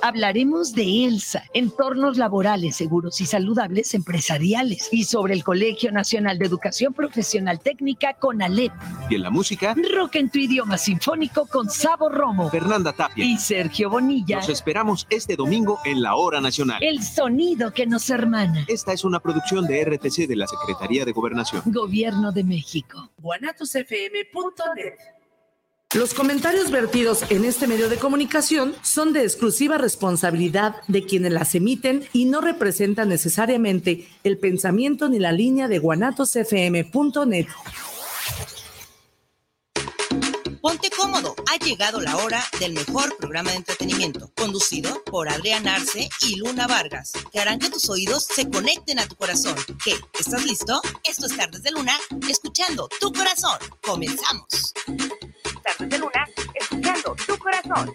Hablaremos de ELSA, entornos laborales seguros y saludables empresariales, y sobre el Colegio Nacional de Educación Profesional Técnica con ALEP. Y en la música, rock en tu idioma sinfónico con Sabo Romo, Fernanda Tapia y Sergio Bonilla. Nos esperamos este domingo en la Hora Nacional. El sonido que nos hermana. Esta es una producción de RTC de la Secretaría de Gobernación. Gobierno de México. guanatosfm.net los comentarios vertidos en este medio de comunicación son de exclusiva responsabilidad de quienes las emiten y no representan necesariamente el pensamiento ni la línea de guanatosfm.net. Ponte cómodo, ha llegado la hora del mejor programa de entretenimiento, conducido por Adrián Arce y Luna Vargas, que harán que tus oídos se conecten a tu corazón. ¿Qué? ¿Estás listo? Esto es Tardes de Luna, escuchando tu corazón. Comenzamos tardes de luna, escuchando tu corazón.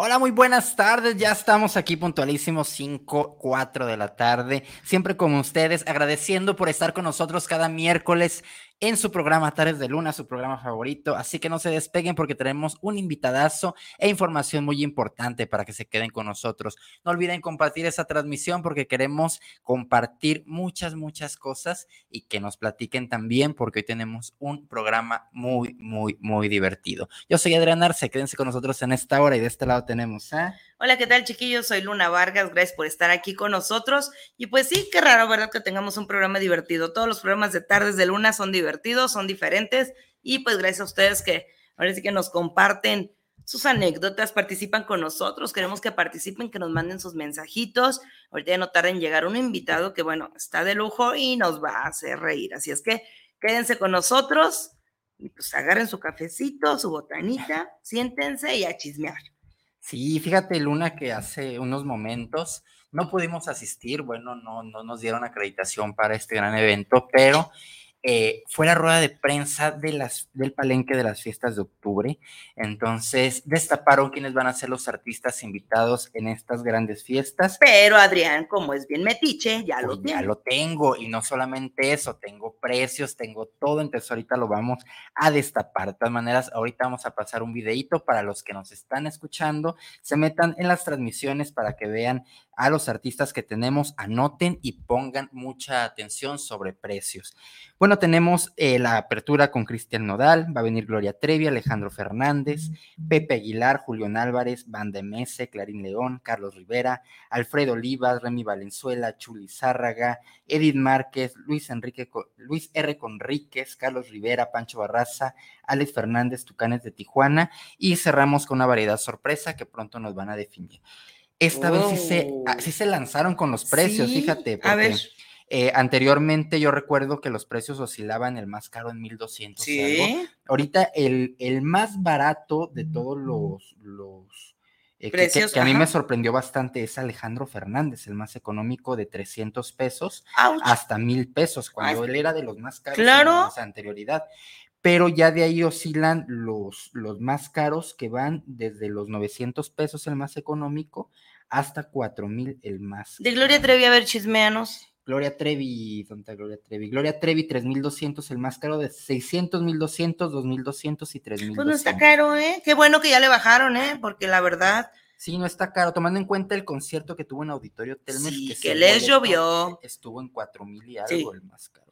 Hola, muy buenas tardes. Ya estamos aquí puntualísimos, 5, 4 de la tarde. Siempre con ustedes, agradeciendo por estar con nosotros cada miércoles en su programa Tardes de Luna, su programa favorito. Así que no se despeguen porque tenemos un invitadazo e información muy importante para que se queden con nosotros. No olviden compartir esa transmisión porque queremos compartir muchas, muchas cosas y que nos platiquen también porque hoy tenemos un programa muy, muy, muy divertido. Yo soy Adrián Arce, quédense con nosotros en esta hora y de este lado tenemos a... Hola, ¿qué tal, chiquillos? Soy Luna Vargas, gracias por estar aquí con nosotros. Y pues sí, qué raro, ¿verdad? Que tengamos un programa divertido. Todos los programas de tardes de Luna son divertidos, son diferentes. Y pues gracias a ustedes que ahora sí que nos comparten sus anécdotas, participan con nosotros. Queremos que participen, que nos manden sus mensajitos. Ahorita ya no tarden en llegar un invitado que, bueno, está de lujo y nos va a hacer reír. Así es que quédense con nosotros y pues agarren su cafecito, su botanita, siéntense y a chismear. Sí, fíjate, Luna, que hace unos momentos no pudimos asistir, bueno, no, no nos dieron acreditación para este gran evento, pero eh, fue la rueda de prensa de las, del palenque de las fiestas de octubre. Entonces, destaparon quiénes van a ser los artistas invitados en estas grandes fiestas. Pero Adrián, como es bien metiche, ya lo pues Ya lo tengo. Y no solamente eso, tengo precios, tengo todo. Entonces, ahorita lo vamos a destapar. De todas maneras, ahorita vamos a pasar un videito para los que nos están escuchando. Se metan en las transmisiones para que vean a los artistas que tenemos, anoten y pongan mucha atención sobre precios. Bueno, tenemos eh, la apertura con Cristian Nodal, va a venir Gloria Trevi, Alejandro Fernández, Pepe Aguilar, Julián Álvarez, Van de Mese, Clarín León, Carlos Rivera, Alfredo Olivas, Remy Valenzuela, Chuli Zárraga, Edith Márquez, Luis Enrique, Luis R. Conríquez, Carlos Rivera, Pancho Barraza, Alex Fernández, Tucanes de Tijuana, y cerramos con una variedad sorpresa que pronto nos van a definir. Esta vez sí se, ah, sí se, lanzaron con los precios, fíjate. Porque, a ver. Eh, anteriormente yo recuerdo que los precios oscilaban el más caro en 1200. ¿Sí? Ahorita el, el, más barato de todos los, los eh, precios, que, a mí me sorprendió bastante es Alejandro Fernández, el más económico de 300 pesos hasta mil pesos, cuando él era de los más caros claro. en esa anterioridad pero ya de ahí oscilan los, los más caros que van desde los 900 pesos el más económico hasta 4000 el más. De Gloria Trevi, a ver, chismeanos. Gloria Trevi, ¿dónde está Gloria Trevi? Gloria Trevi, 3200, el más caro de 600, 1200, 2200 y 3200. Pues no está caro, ¿eh? Qué bueno que ya le bajaron, ¿eh? Porque la verdad. Sí, no está caro, tomando en cuenta el concierto que tuvo en Auditorio Telmex. Sí, que, les llovió. Estuvo en 4000 y algo el más caro.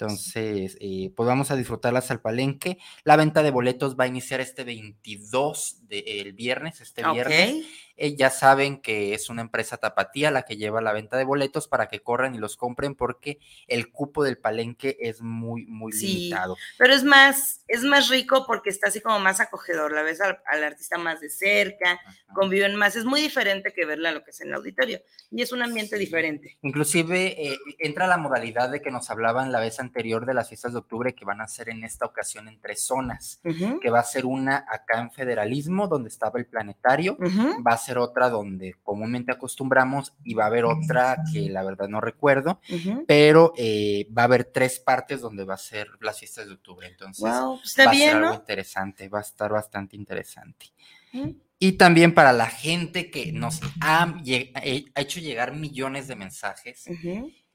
Entonces, eh, pues vamos a disfrutarlas al palenque. La venta de boletos va a iniciar este 22 del viernes, este viernes. Eh, ya saben que es una empresa tapatía la que lleva la venta de boletos para que corran y los compren porque el cupo del palenque es muy, muy sí, limitado. Pero es más, es más rico porque está así como más acogedor, la ves al, artista más de cerca, conviven más, es muy diferente que verla lo que es en el auditorio y es un ambiente diferente. Inclusive eh, entra la modalidad de que nos hablaban la vez anterior de las fiestas de octubre que van a ser en esta ocasión en tres zonas, que va a ser una acá en Federalismo, donde estaba el planetario, va a ser otra donde comúnmente acostumbramos y va a haber otra que la verdad no recuerdo, pero eh, va a haber tres partes donde va a ser las fiestas de octubre, entonces Wow, pues está va a ser bien, algo interesante, va a estar bastante interesante. Ujú. Y también para la gente que nos ha, eh, ha hecho llegar millones de mensajes.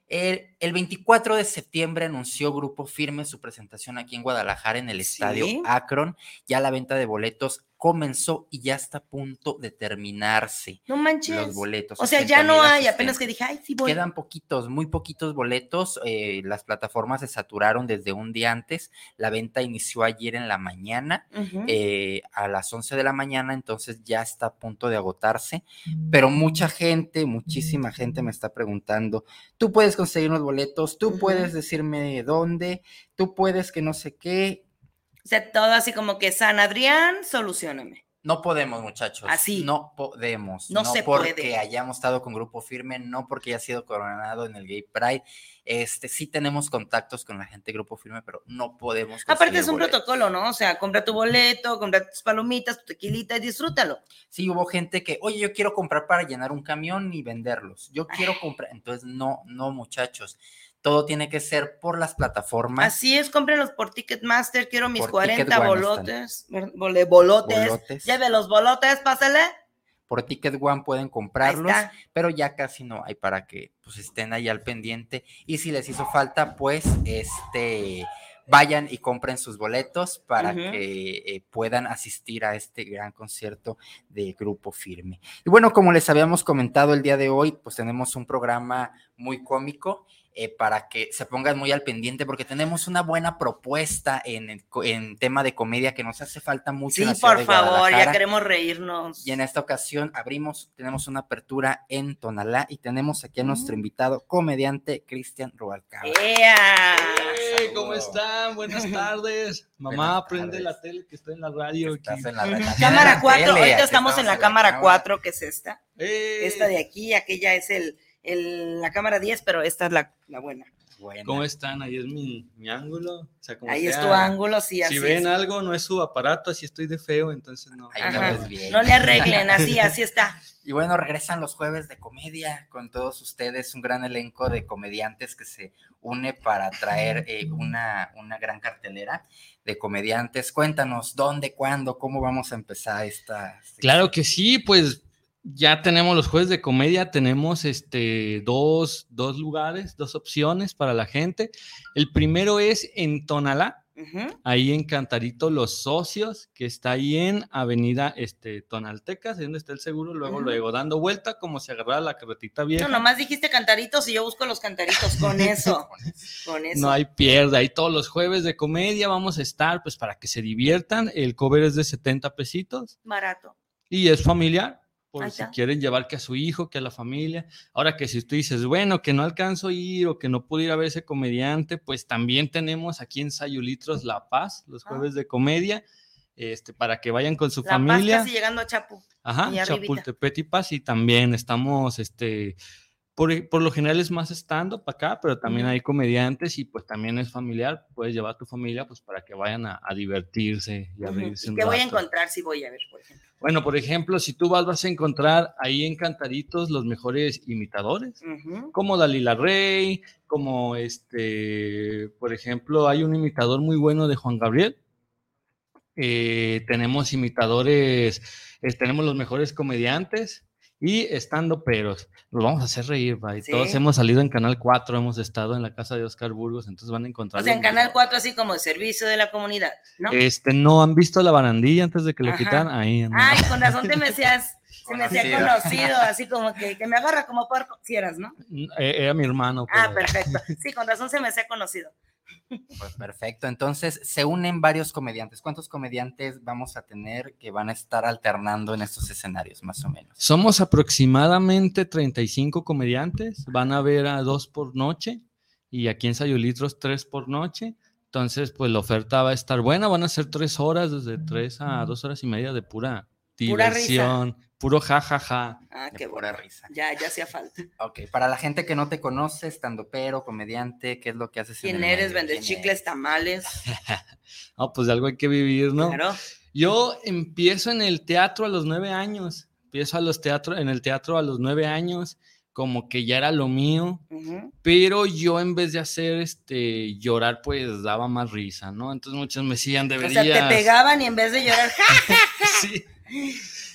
El, el 24 de septiembre anunció Grupo Firme su presentación aquí en Guadalajara en el estadio. Akron. Ya la venta de boletos comenzó y ya está a punto de terminarse No manches. los boletos. O sea, ya no 80,000 hay, apenas que dije, ay, sí voy. Quedan poquitos, muy poquitos boletos. eh, las plataformas se saturaron desde un día antes. La venta inició ayer en la mañana eh, a las 11 de la mañana, entonces ya está a punto de agotarse. Pero mucha gente, muchísima gente me está preguntando, tú puedes conseguir unos boletos, tú puedes decirme dónde, tú puedes que no sé qué. O sea, todo así como que San Adrián, solucioname. No podemos, muchachos. Así. No podemos. No se porque puede. hayamos estado con Grupo Firme, no porque haya sido coronado en el Gay Pride. Este, sí tenemos contactos con la gente de Grupo Firme, pero no podemos. Aparte es un boletos. protocolo, ¿no? O sea, compra tu boleto, compra tus palomitas, tu tequilita y disfrútalo. Sí, hubo gente que, oye, yo quiero comprar para llenar un camión y venderlos. Yo quiero comprar. Entonces, no, no, muchachos. Todo tiene que ser por las plataformas. Así es, cómprenlos por Ticketmaster, quiero mis Por 40 Ticket One bolotes, bolotes. Bolotes. Lleve los bolotes, pásale. Por Ticket One pueden comprarlos, pero ya casi no hay para que pues estén ahí al pendiente. Y si les hizo falta, pues este vayan y compren sus boletos para que eh, puedan asistir a este gran concierto de Grupo Firme. Y bueno, como les habíamos comentado el día de hoy, pues tenemos un programa muy cómico. Eh, para que se pongan muy al pendiente, porque tenemos una buena propuesta en, en tema de comedia que nos hace falta mucho. Sí, en la ciudad por de favor, ya queremos reírnos. Y en esta ocasión abrimos, tenemos una apertura en Tonalá y tenemos aquí a nuestro Mm. invitado, comediante Cristian Rubalcaba. ¡Ea! ¡Hey! ¿Cómo están? Buenas tardes. Mamá, Buenas prende tardes. la tele que estoy en la radio. Estás aquí. en la- Ujú. en la- Cámara en la 4, tele, ahorita estamos en la cámara 4, que es esta. ¡Hey! Esta de aquí, aquella es el, el- la cámara 10, pero esta es la, la buena. Buena. ¿Cómo están? Ahí es mi, mi ángulo. O sea, como Ahí es tu ángulo, sí, así Si ven es. algo, no es su aparato, así estoy de feo, entonces no. Ves bien. No le arreglen, así, así está. Y bueno, regresan los jueves de comedia con todos ustedes, un gran elenco de comediantes que se une para traer eh, una, una gran cartelera de comediantes. Cuéntanos dónde, cuándo, cómo vamos a empezar esta. Claro que sí, pues ya tenemos los jueves de comedia, tenemos este, dos, dos lugares, dos opciones para la gente. El primero es en Tonalá, ahí en Cantarito Los Socios, que está ahí en Avenida este, Tonaltecas, donde está el seguro, luego, luego dando vuelta como si agarrara la carretita vieja. No, nomás dijiste cantaritos y yo busco los cantaritos con eso. Con eso. No hay pierde, ahí todos los jueves de comedia vamos a estar, pues para que se diviertan. El cover es de 70 pesitos Barato. y es familiar, por si quieren llevar que a su hijo, que a la familia. Ahora que si tú dices, bueno, que no alcanzo a ir o que no puedo ir a ver ese comediante, pues también tenemos aquí en Sayulitros La Paz, los Ah. jueves de comedia, este, para que vayan con su La familia. Paz casi llegando a Chapu. Ajá, y. Chapultepec y Paz, y también estamos, este, por, por lo general es más stand-up acá, pero también hay comediantes y pues también es familiar, puedes llevar a tu familia pues para que vayan a, a divertirse y a reírse ¿Y un qué voy a encontrar si voy a ver, por ejemplo? Bueno, por ejemplo, si tú vas, vas a encontrar ahí en Cantaritos los mejores imitadores, como Dalila Rey, como este, por ejemplo, hay un imitador muy bueno de Juan Gabriel. Eh, tenemos imitadores, eh, tenemos los mejores comediantes y estando peros. Los vamos a hacer reír, bye. Sí. Todos hemos salido en Canal 4, hemos estado en la casa de Oscar Burgos, entonces van a encontrar. O sea, en Canal mejores. 4 así como de servicio de la comunidad, ¿no? Este, no han visto la barandilla antes de que lo quitan. Ahí anda. Ay, con razón te me hacías, se me hacía Conocido. así como que, que me agarra como porco, si eras, ¿no? Eh, Era mi hermano. Ah, perfecto. Sí, con razón se me hacía conocido. Pues perfecto. Entonces se unen varios comediantes. ¿Cuántos comediantes vamos a tener que van a estar alternando en estos escenarios, más o menos? Somos aproximadamente 35 comediantes, van a ver a dos por noche y aquí en Sayulitros tres por noche. Entonces, pues la oferta va a estar buena, van a ser tres horas, desde tres a dos horas y media de pura, Pura risa. diversión, puro jajaja. Ah, De qué pura bueno. risa. Ya, ya hacía falta. Ok, para la gente que no te conoce, estando pero, comediante, ¿qué es lo que haces? en ¿Quién el eres? ¿Vendes ¿Quién chicles, tamales? No, pues de algo hay que vivir, ¿no? Claro. Yo empiezo en el teatro a los nueve años. Empiezo a los teatro, en el teatro a los nueve años, como que ya era lo mío. Ujú. Pero yo en vez de hacer este llorar, pues daba más risa, ¿no? Entonces muchos me decían, O deberías. sea, te pegaban y en vez de llorar, ¡ja! Sí.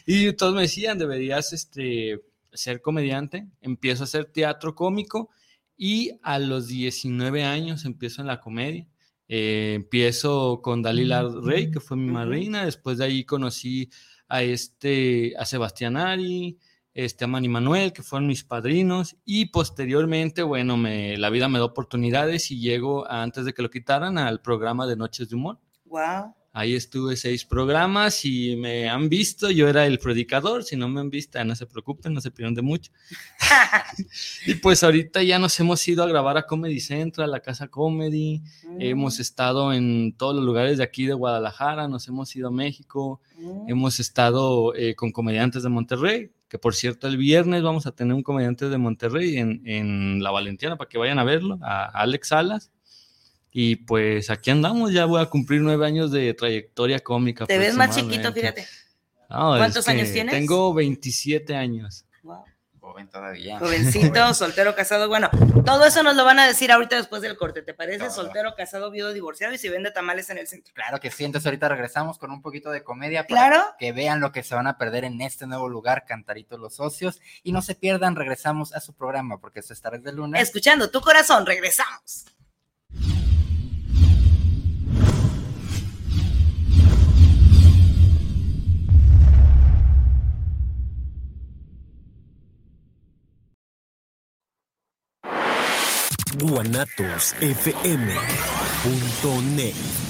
Y todos me decían, deberías este, ser comediante. Empiezo a hacer teatro cómico y a los 19 años empiezo en la comedia. Eh, empiezo con Dalila Rey, que fue mi madrina. Después de ahí conocí a, este, a Sebastián Ari, este, a Manny Manuel, que fueron mis padrinos. Y posteriormente, bueno, me, la vida me da oportunidades y llego, a- antes de que lo quitaran, al programa de Noches de Humor. Wow. Ahí estuve seis programas y me han visto. Yo era el predicador. Si no me han visto, no se preocupen, no se pierdan de mucho. y pues ahorita ya nos hemos ido a grabar a Comedy Central, a la Casa Comedy. Hemos estado en todos los lugares de aquí de Guadalajara. Nos hemos ido a México. Mm. Hemos estado eh, con comediantes de Monterrey. Que por cierto, el viernes vamos a tener un comediante de Monterrey en, en La Valentiana para que vayan a verlo, a Alex Salas. Y pues aquí andamos, ya voy a cumplir nueve años de trayectoria cómica. Te ves más chiquito, fíjate. No, es ¿Cuántos años tienes? Tengo 27 años. Wow. Joven todavía. Jovencito, soltero, casado. Bueno, todo eso nos lo van a decir ahorita después del corte. ¿Te parece? Todo. Soltero, casado, viudo, divorciado y si vende tamales en el centro. Claro que sí, entonces ahorita regresamos con un poquito de comedia para Claro. que vean lo que se van a perder en este nuevo lugar, Cantaritos los Socios, y no se pierdan, regresamos a su programa, porque esto es Tardes de Luna. Escuchando tu corazón, regresamos. guanatosfm.net.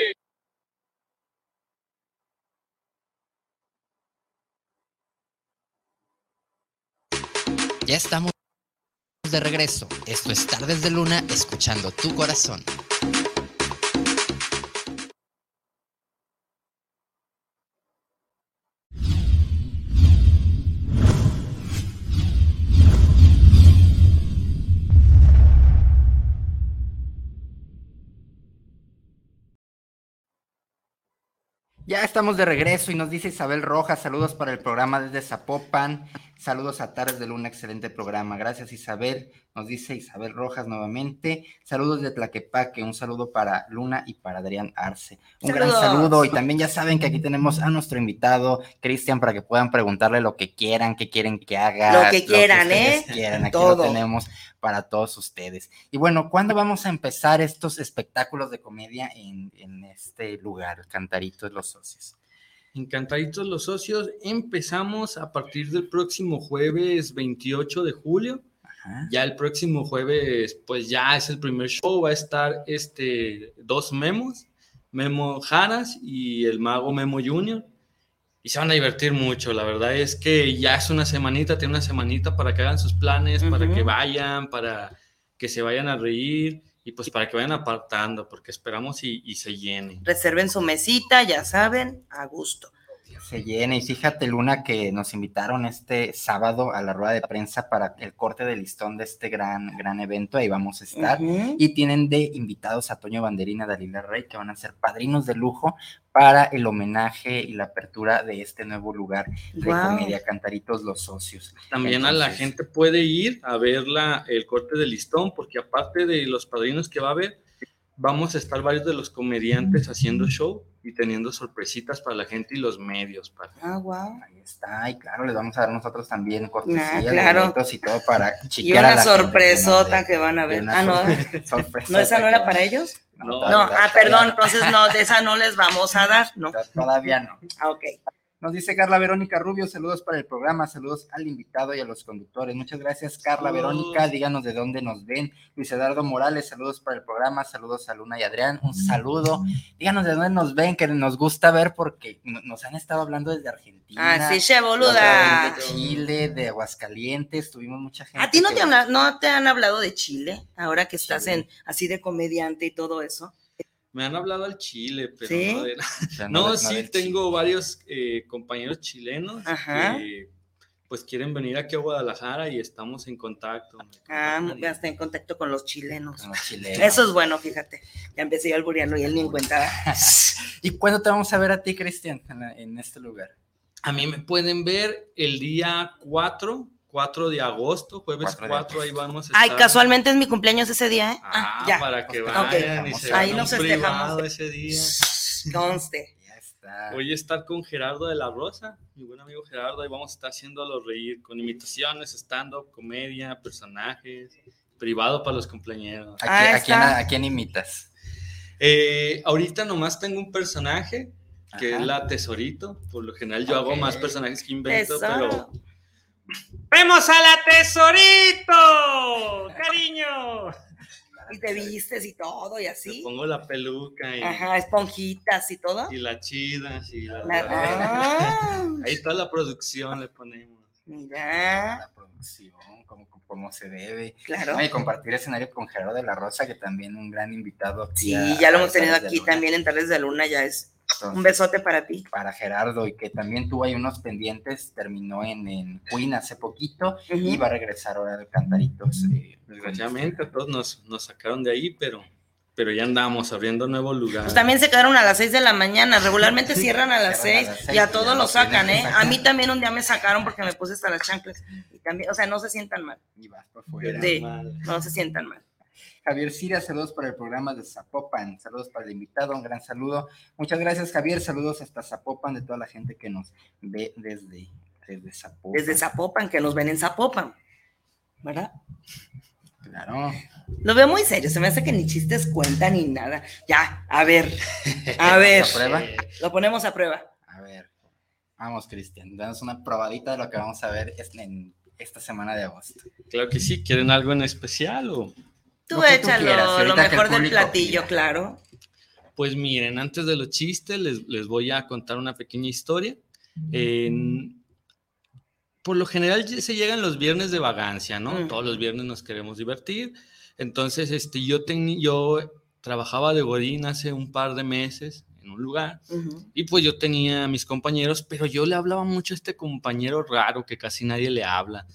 Ya estamos de regreso. Esto es Tardes de Luna, escuchando tu corazón. Ya estamos de regreso y nos dice Isabel Rojas, saludos para el programa desde Zapopan. Saludos a Tardes de Luna, excelente programa. Gracias Isabel, nos dice Isabel Rojas nuevamente. Saludos de Tlaquepaque, un saludo para Luna y para Adrián Arce. Un gran saludo y también ya saben que aquí tenemos a nuestro invitado, Cristian, para que puedan preguntarle lo que quieran, qué quieren que haga. Lo que quieran, lo que ¿eh? Quieran. Aquí Todo. lo tenemos para todos ustedes. Y bueno, ¿cuándo vamos a empezar estos espectáculos de comedia en, en este lugar, Cantaritos Los Socios? Encantaditos los socios, empezamos a partir del próximo jueves 28 de julio. Ya el próximo jueves, pues ya es el primer show, va a estar este, dos memos, Memo Jaras y el mago Memo Junior. Y se van a divertir mucho, la verdad es que ya es una semanita, tiene una semanita para que hagan sus planes, para que vayan, para que se vayan a reír y pues para que vayan apartando, porque esperamos y, y se llenen. Reserven su mesita, ya saben, a gusto. Se llena. Y fíjate, Luna, que nos invitaron este sábado a la rueda de prensa para el corte de listón de este gran, gran evento. Ahí vamos a estar. Y tienen de invitados a Toño Banderina, Dalila Rey, que van a ser padrinos de lujo para el homenaje y la apertura de este nuevo lugar de comedia, Cantaritos Los Socios. También a la gente puede ir a ver la, el corte de listón, porque aparte de los padrinos que va a haber, vamos a estar varios de los comediantes haciendo show y teniendo sorpresitas para la gente y los medios. Para... Ah, wow. Ahí está, y claro, les vamos a dar nosotros también cortesía Ah, de claro. boletos y todo para Y chiquear a una la sorpresota que van a Y ver. Ah, no. ¿No esa no era van- para ellos? No, No, ah, perdón, entonces no, de esa no les vamos a dar, ¿no? Todavía no. Ah, ok. Nos dice Carla Verónica Rubio, saludos para el programa, saludos al invitado y a los conductores. Muchas gracias, Carla. Verónica. Díganos de dónde nos ven. Luis Eduardo Morales, saludos para el programa, saludos a Luna y Adrián, un saludo. Díganos de dónde nos ven, que nos gusta ver porque no- nos han estado hablando desde Argentina. Ah, sí, che, boluda. De Chile, de Aguascalientes, tuvimos mucha gente. ¿A ti no que- te, habla- no te han hablado de Chile? Ahora que estás en así de comediante y todo eso. Me han hablado al Chile, pero ¿Sí? no de- No, no de- no sí, tengo varios eh, compañeros chilenos Ajá. que pues quieren venir aquí a Guadalajara y estamos en contacto. Ah, ya está en contacto con los chilenos. Con los chilenos. Eso es bueno, fíjate. Ya empecé yo a alburearlo y él ni en cuenta. ¿Y cuándo te vamos a ver a ti, Cristian, en este lugar? A mí me pueden ver el día 4, 4 de agosto, jueves 4 4, de ahí vamos a Ay, estar. casualmente es mi cumpleaños ese día, ¿eh? Ah, Ah, ya. para que vayan y se Ahí nos festejamos. privado ese día. Conste. Voy a estar con Gerardo de la Rosa, mi buen amigo Gerardo, y vamos a estar haciéndolo reír con imitaciones, stand-up, comedia, personajes, privado para los cumpleaños. ¿A, quién, a quién- a quién imitas? Eh, ahorita nomás tengo un personaje que Ajá. es la Tesorito. Por lo general yo hago Ok. más personajes que invento, Tesoro. pero... ¡Vemos a la Tesorito! ¡Cariño! Y te vistes y todo y así. Pongo la peluca y, Ajá, esponjitas y todo. y la chida. Y la, La- Ah. Ahí toda la producción le ponemos. Mira. La producción, como, como se debe. Claro. No, Y compartir escenario con Gerardo de la Rosa, que también un gran invitado. aquí Sí, a- ya lo hemos tenido aquí también en Tardes de Luna, ya es Entonces, un besote para ti. Para Gerardo, y que también tuvo ahí unos pendientes, terminó en, en Queen hace poquito y va a regresar ahora al Cantaritos. eh, Desgraciadamente a todos nos, nos sacaron de ahí, pero, pero ya andamos abriendo nuevos lugares. Pues también se quedaron a las 6 de la mañana. Regularmente cierran a las Cierran 6 a las y a todos lo sacan, ¿eh? A mí también un día me sacaron porque me puse hasta las chanclas. Y también, o sea, no se sientan mal. Y vas por fuera. Sí, no se sientan mal. Javier Siria, saludos para el programa de Zapopan, saludos para el invitado, un gran saludo. Muchas gracias, Javier, saludos hasta Zapopan de toda la gente que nos ve desde, desde Zapopan. Desde Zapopan, que nos ven en Zapopan. ¿Verdad? Claro. Lo veo muy serio, se me hace que ni chistes cuentan ni nada. Ya, a ver, a ver. Lo ponemos a prueba. A ver, vamos, Cristian, danos una probadita de lo que vamos a ver en esta semana de agosto. Claro que sí, ¿quieren algo en especial o...? Tú Lo tú échalo, lo mejor del platillo, claro. Pues miren, antes de los chistes les, les voy a contar una pequeña historia. En- por lo general se llegan los viernes de vagancia, ¿no? Mm. Todos los viernes nos queremos divertir. Entonces, este, yo, teni- yo trabajaba de Godín hace un par de meses en un lugar y pues yo tenía a mis compañeros, pero yo le hablaba mucho a este compañero raro que casi nadie le habla.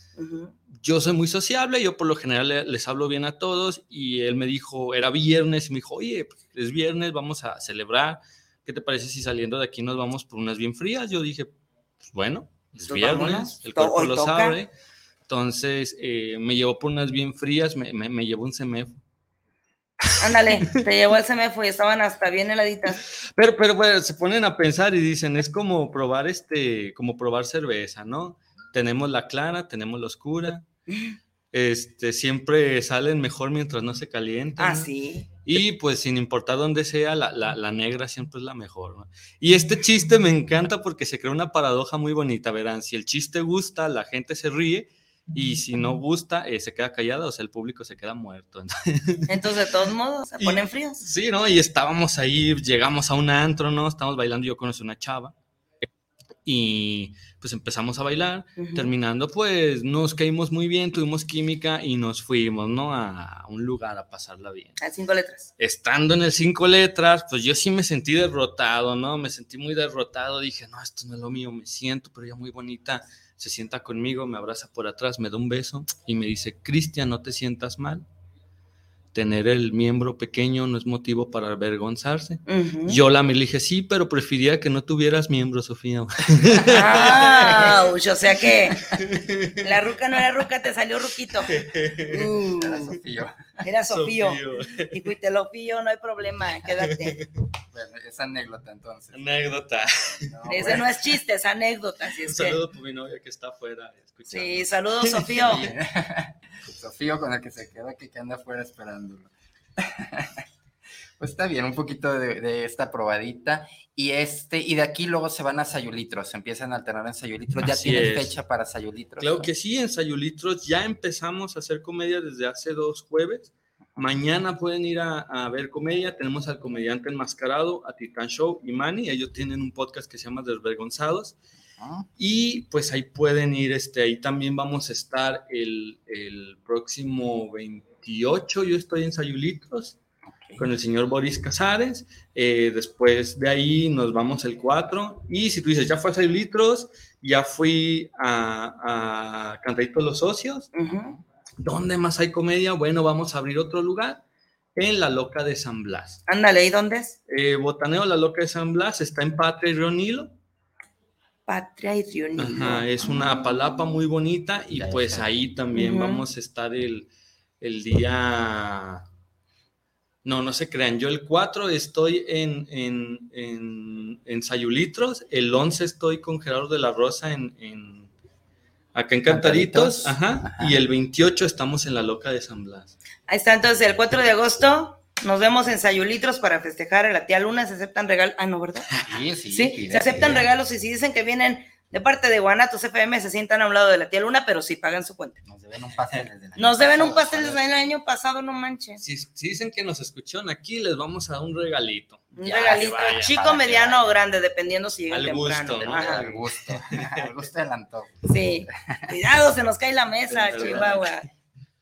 Yo soy muy sociable, yo por lo general le- les hablo bien a todos y él me dijo, era viernes y me dijo, oye, pues, es viernes, vamos a celebrar, ¿qué te parece si saliendo de aquí nos vamos por unas bien frías? Yo dije, pues bueno, Es viernes, el cuerpo lo sabe. Entonces, eh, me llevó por unas bien frías, me, me, me llevó un semefo. Ándale, te llevó el semefo y estaban hasta bien heladitas. Pero, pero bueno, se ponen a pensar y dicen, es como probar este, como probar cerveza, ¿no? Tenemos la clara, tenemos la oscura. Este, siempre salen mejor mientras no se calientan. Ah, sí. Y pues sin importar dónde sea, la, la- la negra siempre es la mejor. ¿no? Y este chiste me encanta porque se crea una paradoja muy bonita. Verán, si el chiste gusta, la gente se ríe. Y si no gusta, eh, se queda callada, o sea, el público se queda muerto. Entonces, de todos modos, se Y- ponen fríos. Sí, ¿no? Y estábamos ahí, llegamos a un antro, ¿no? Estábamos bailando, yo conocí una chava. Y pues empezamos a bailar. Terminando, pues nos caímos muy bien, tuvimos química y nos fuimos, ¿no? A un lugar a pasarla bien. A cinco letras. Estando en el cinco letras, pues yo sí me sentí derrotado, ¿no? Me sentí muy derrotado. Dije, no, esto no es lo mío, me siento, pero ella muy bonita. Se sienta conmigo, me abraza por atrás, me da un beso y me dice, Cristian, no te sientas mal. Tener el miembro pequeño no es motivo para avergonzarse. Yo la me dije, sí, pero prefería que no tuvieras miembro, Sofía. O sea que la ruca no era ruca, te salió ruquito. Uh, Era Sofío. era Sofío. Y te lo pillo, no hay problema, quédate. Bueno, esa anécdota entonces. Anécdota. No, Ese bueno. no es chiste, es anécdota. Un es que, saludo por mi novia que está afuera. escuchando. sí, saludos, Sofío. Sofío con el que se queda que, que anda afuera esperándolo. pues está bien, un poquito de, de esta probadita. Y este, y de aquí luego se van a Sayulitros, se empiezan a alternar en Sayulitros. Ya tienen fecha para Sayulitros. Claro ¿no? que sí, en Sayulitros ya empezamos a hacer comedia desde hace dos jueves. Mañana pueden ir a, a ver comedia. Tenemos al comediante enmascarado, a Titan Show y Manny. Ellos tienen un podcast que se llama Desvergonzados. Ah, Y pues ahí pueden ir, este, ahí también vamos a estar el, el próximo 28. Yo estoy en Sayulitros. Con el señor Boris Casares. Eh, después de ahí nos vamos el 4. Y si tú dices, ya fue a 6 litros, ya fui a, a Cantaditos los Socios. ¿Dónde más hay comedia? Bueno, vamos a abrir otro lugar en La Loca de San Blas. Ándale, ¿y dónde es? Eh, Botaneo La Loca de San Blas está en Patria y Río Nilo. Patria y Río Nilo. Ajá, es una palapa muy bonita y Ya pues está. ahí también vamos a estar el, el día... No, no se crean, yo el 4 estoy en, en, en, en Sayulitros, el 11 estoy con Gerardo de la Rosa en, en- acá en Cantaritos, Cantaritos, ajá, ajá. y el 28 estamos en la Loca de San Blas. Ahí está, entonces el 4 de agosto nos vemos en Sayulitros para festejar a la tía Luna. Se aceptan regalos. Ah, no, ¿verdad? Sí, sí, Sí, se aceptan regalos y si dicen que vienen de parte de Guanatos FM, se sientan a un lado de la tía Luna, pero sí pagan su cuenta. Nos deben un pastel desde el año Nos deben un pastel desde el año pasado, no manches. Si, si dicen que nos escucharon aquí, les vamos a dar un regalito. Un Ya, regalito, vaya, chico, mediano o grande, dependiendo si llegan Al temprano. gusto, ¿no? Al gusto, al gusto del antojo. Sí. Cuidado, se nos cae la mesa, Chihuahua.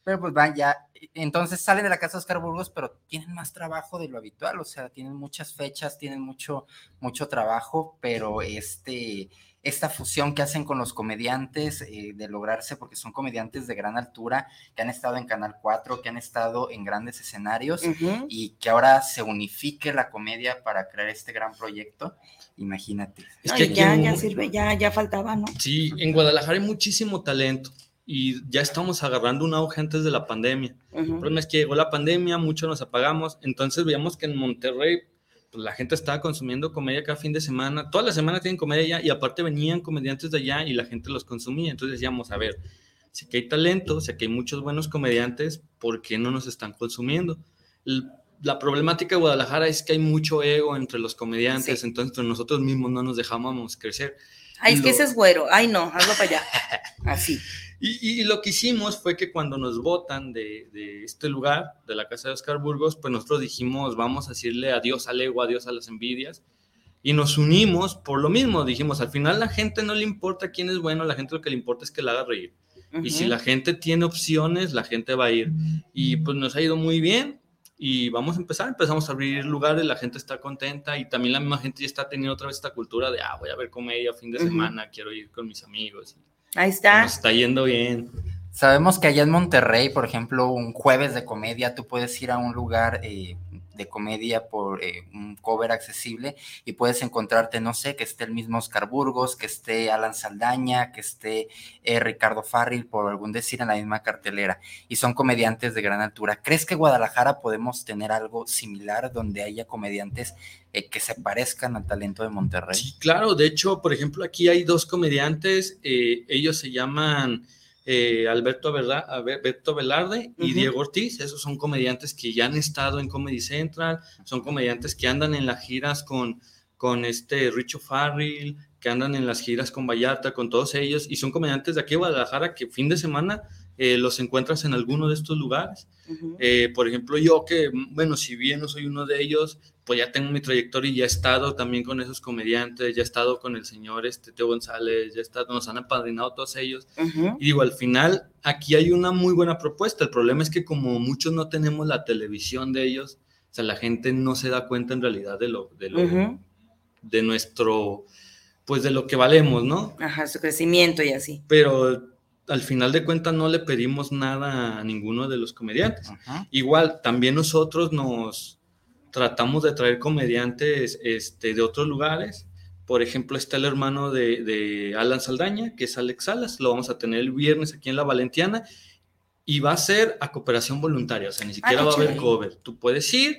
Pero pues van ya, entonces salen de la casa de Oscar Burgos, pero tienen más trabajo de lo habitual, o sea, tienen muchas fechas, tienen mucho, mucho trabajo, pero este, esta fusión que hacen con los comediantes eh, de lograrse, porque son comediantes de gran altura, que han estado en Canal 4, que han estado en grandes escenarios, Ujú. y que ahora se unifique la comedia para crear este gran proyecto, imagínate. Es que y aquí ya, en- ya sirve, ya, ya faltaba, ¿no? Sí, en Guadalajara hay muchísimo talento y ya estamos agarrando un auge antes de la pandemia. El Ujú. problema es que llegó la pandemia, muchos nos apagamos, entonces veíamos que en Monterrey pues, la gente estaba consumiendo comedia cada fin de semana, toda la semana tienen comedia ya y aparte venían comediantes de allá y la gente los consumía, entonces decíamos, a ver, si que hay talento, si que hay muchos buenos comediantes, ¿por qué no nos están consumiendo? La problemática de Guadalajara es que hay mucho ego entre los comediantes, Sí. entonces nosotros mismos no nos dejábamos crecer. Ay, es que Lo- ese es güero. Ay, no, hazlo para allá. Así. Y, y lo que hicimos fue que cuando nos votan de, de este lugar, de la casa de Oscar Burgos, pues nosotros dijimos, vamos a decirle adiós al ego, adiós a las envidias. Y nos unimos por lo mismo. Dijimos, al final la gente no le importa quién es bueno, la gente lo que le importa es que la haga reír. Y si la gente tiene opciones, la gente va a ir. Y pues nos ha ido muy bien. Y vamos a empezar, empezamos a abrir lugares, la gente está contenta y también la misma gente ya está teniendo otra vez esta cultura de, ah, voy a ver comedia fin de semana, quiero ir con mis amigos. Ahí está. Nos está yendo bien. Sabemos que allá en Monterrey, por ejemplo, un jueves de comedia, tú puedes ir a un lugar, eh, de comedia por eh, un cover accesible y puedes encontrarte, no sé, que esté el mismo Oscar Burgos, que esté Alan Saldaña, que esté eh, Ricardo Farril, por algún decir, en la misma cartelera. Y son comediantes de gran altura. ¿Crees que Guadalajara podemos tener algo similar donde haya comediantes eh, que se parezcan al talento de Monterrey? Sí, claro. De hecho, por ejemplo, aquí hay dos comediantes. ellos se llaman... Eh, Alberto, Alberto Velarde y Diego Ortiz. Esos son comediantes que ya han estado en Comedy Central, son comediantes que andan en las giras con, con este Richo Farrell, que andan en las giras con Vallarta, con todos ellos, y son comediantes de aquí de Guadalajara que fin de semana eh, los encuentras en alguno de estos lugares. Eh, por ejemplo, yo que, bueno, si bien no soy uno de ellos, pues ya tengo mi trayectoria y ya he estado también con esos comediantes, ya he estado con el señor este, Teo González, ya he estado, nos han apadrinado todos ellos. Y digo, al final, aquí hay una muy buena propuesta. El problema es que como muchos no tenemos la televisión de ellos, o sea, la gente no se da cuenta en realidad de lo, de lo, de nuestro, pues de lo que valemos, ¿no? Ajá, su crecimiento y así. Pero al final de cuentas no le pedimos nada a ninguno de los comediantes. Igual, también nosotros nos tratamos de traer comediantes este, de otros lugares. Por ejemplo, está el hermano de, Alan Saldaña, que es Alex Salas. Lo vamos a tener el viernes aquí en La Valentiana. Y va a ser a cooperación voluntaria, o sea, ni siquiera va a haber cover. Tú puedes ir,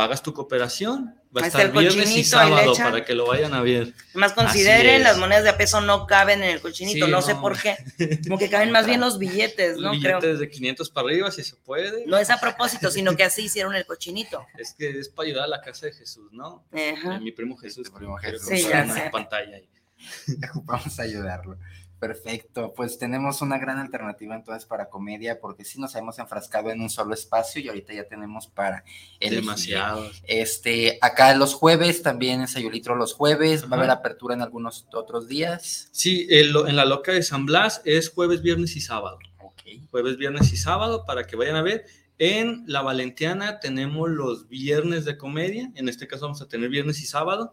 pagas tu cooperación, va a estar viernes y sábado para que lo vayan a ver. Más consideren, las monedas de a peso no caben en el cochinito, no, sé por qué. Como que caben más bien los billetes, ¿no? Billetes de 500 para arriba, si se puede. No es a propósito, sino que así hicieron el cochinito. Es que es para ayudar a la casa de Jesús, ¿no? Ajá. Mi primo Jesús. Mi primo Jesús. Sí, ya sé. pantalla ahí. Vamos a ayudarlo. Perfecto, pues tenemos una gran alternativa entonces para comedia, porque sí nos hemos enfrascado en un solo espacio y ahorita ya tenemos para el demasiado. Este, acá los jueves también es Ayulitro los jueves, va a haber apertura en algunos otros días. Sí, en la loca de San Blas es jueves, viernes y sábado. Okay. Jueves, viernes y sábado para que vayan a ver. En La Valentiana tenemos los viernes de comedia, en este caso vamos a tener viernes y sábado.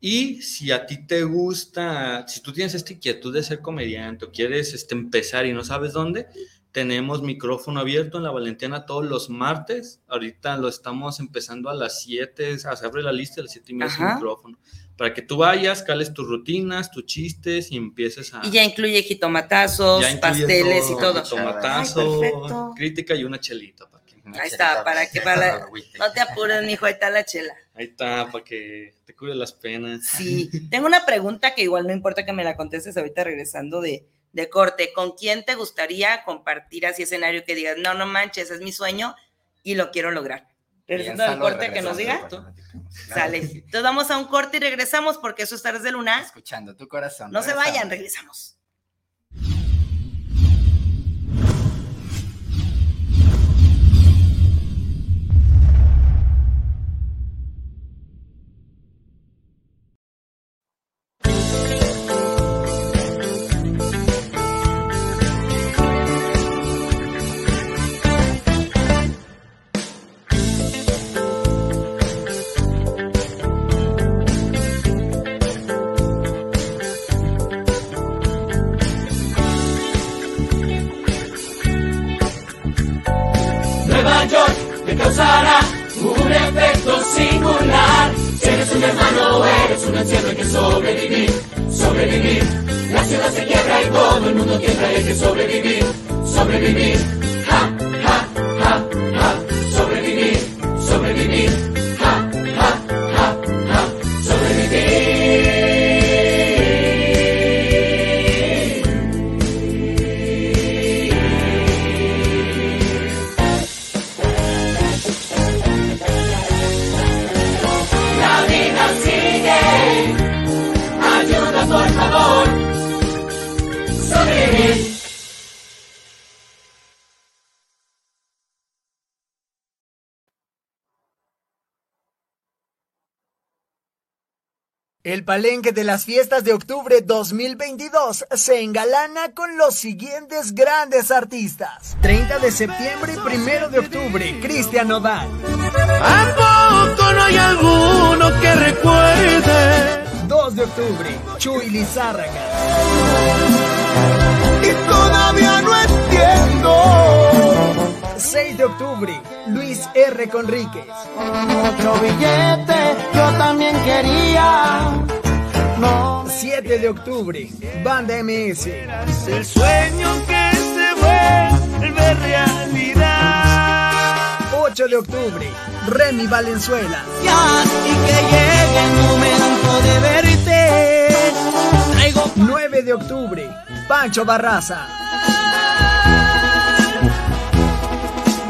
Y si a ti te gusta, si tú tienes esta inquietud de ser comediante o quieres este, empezar y no sabes dónde, tenemos micrófono abierto en la Valentiana todos los martes. Ahorita lo estamos empezando a las 7, se abre la lista a las 7 y media el micrófono. Para que tú vayas, cales tus rutinas, tus chistes y empieces a. Y ya incluye jitomatazos, pasteles y todo. Jitomatazos, crítica y una chelita. Ahí está, para que para no te apures, mijo, ahí está la chela. Ahí está, para que te cure las penas. Sí, tengo una pregunta que igual no importa que me la contestes ahorita regresando de, de corte. ¿Con quién te gustaría compartir así escenario que digas, no, no manches, es mi sueño y lo quiero lograr? Regresando al corte que nos diga. Sale. Entonces vamos a un corte y regresamos porque eso es Tardes de Luna. Escuchando tu corazón. No se vayan, regresamos. El palenque de las fiestas de octubre 2022 se engalana con los siguientes grandes artistas. 30 de septiembre y 1 de octubre, Cristian Nodal. ¿A poco no hay alguno que recuerde? 2 de octubre, Chuy Lizárraga. Y todavía no entiendo. 6 de octubre, Luis R. Conríquez. Mucho billete, yo también quería. No. 7 de octubre, Banda MS. El sueño que se vuelve realidad. 8 de octubre, Remy Valenzuela. Ya, y que llegue el momento de verte. Traigo 9 de octubre, Pancho Barraza.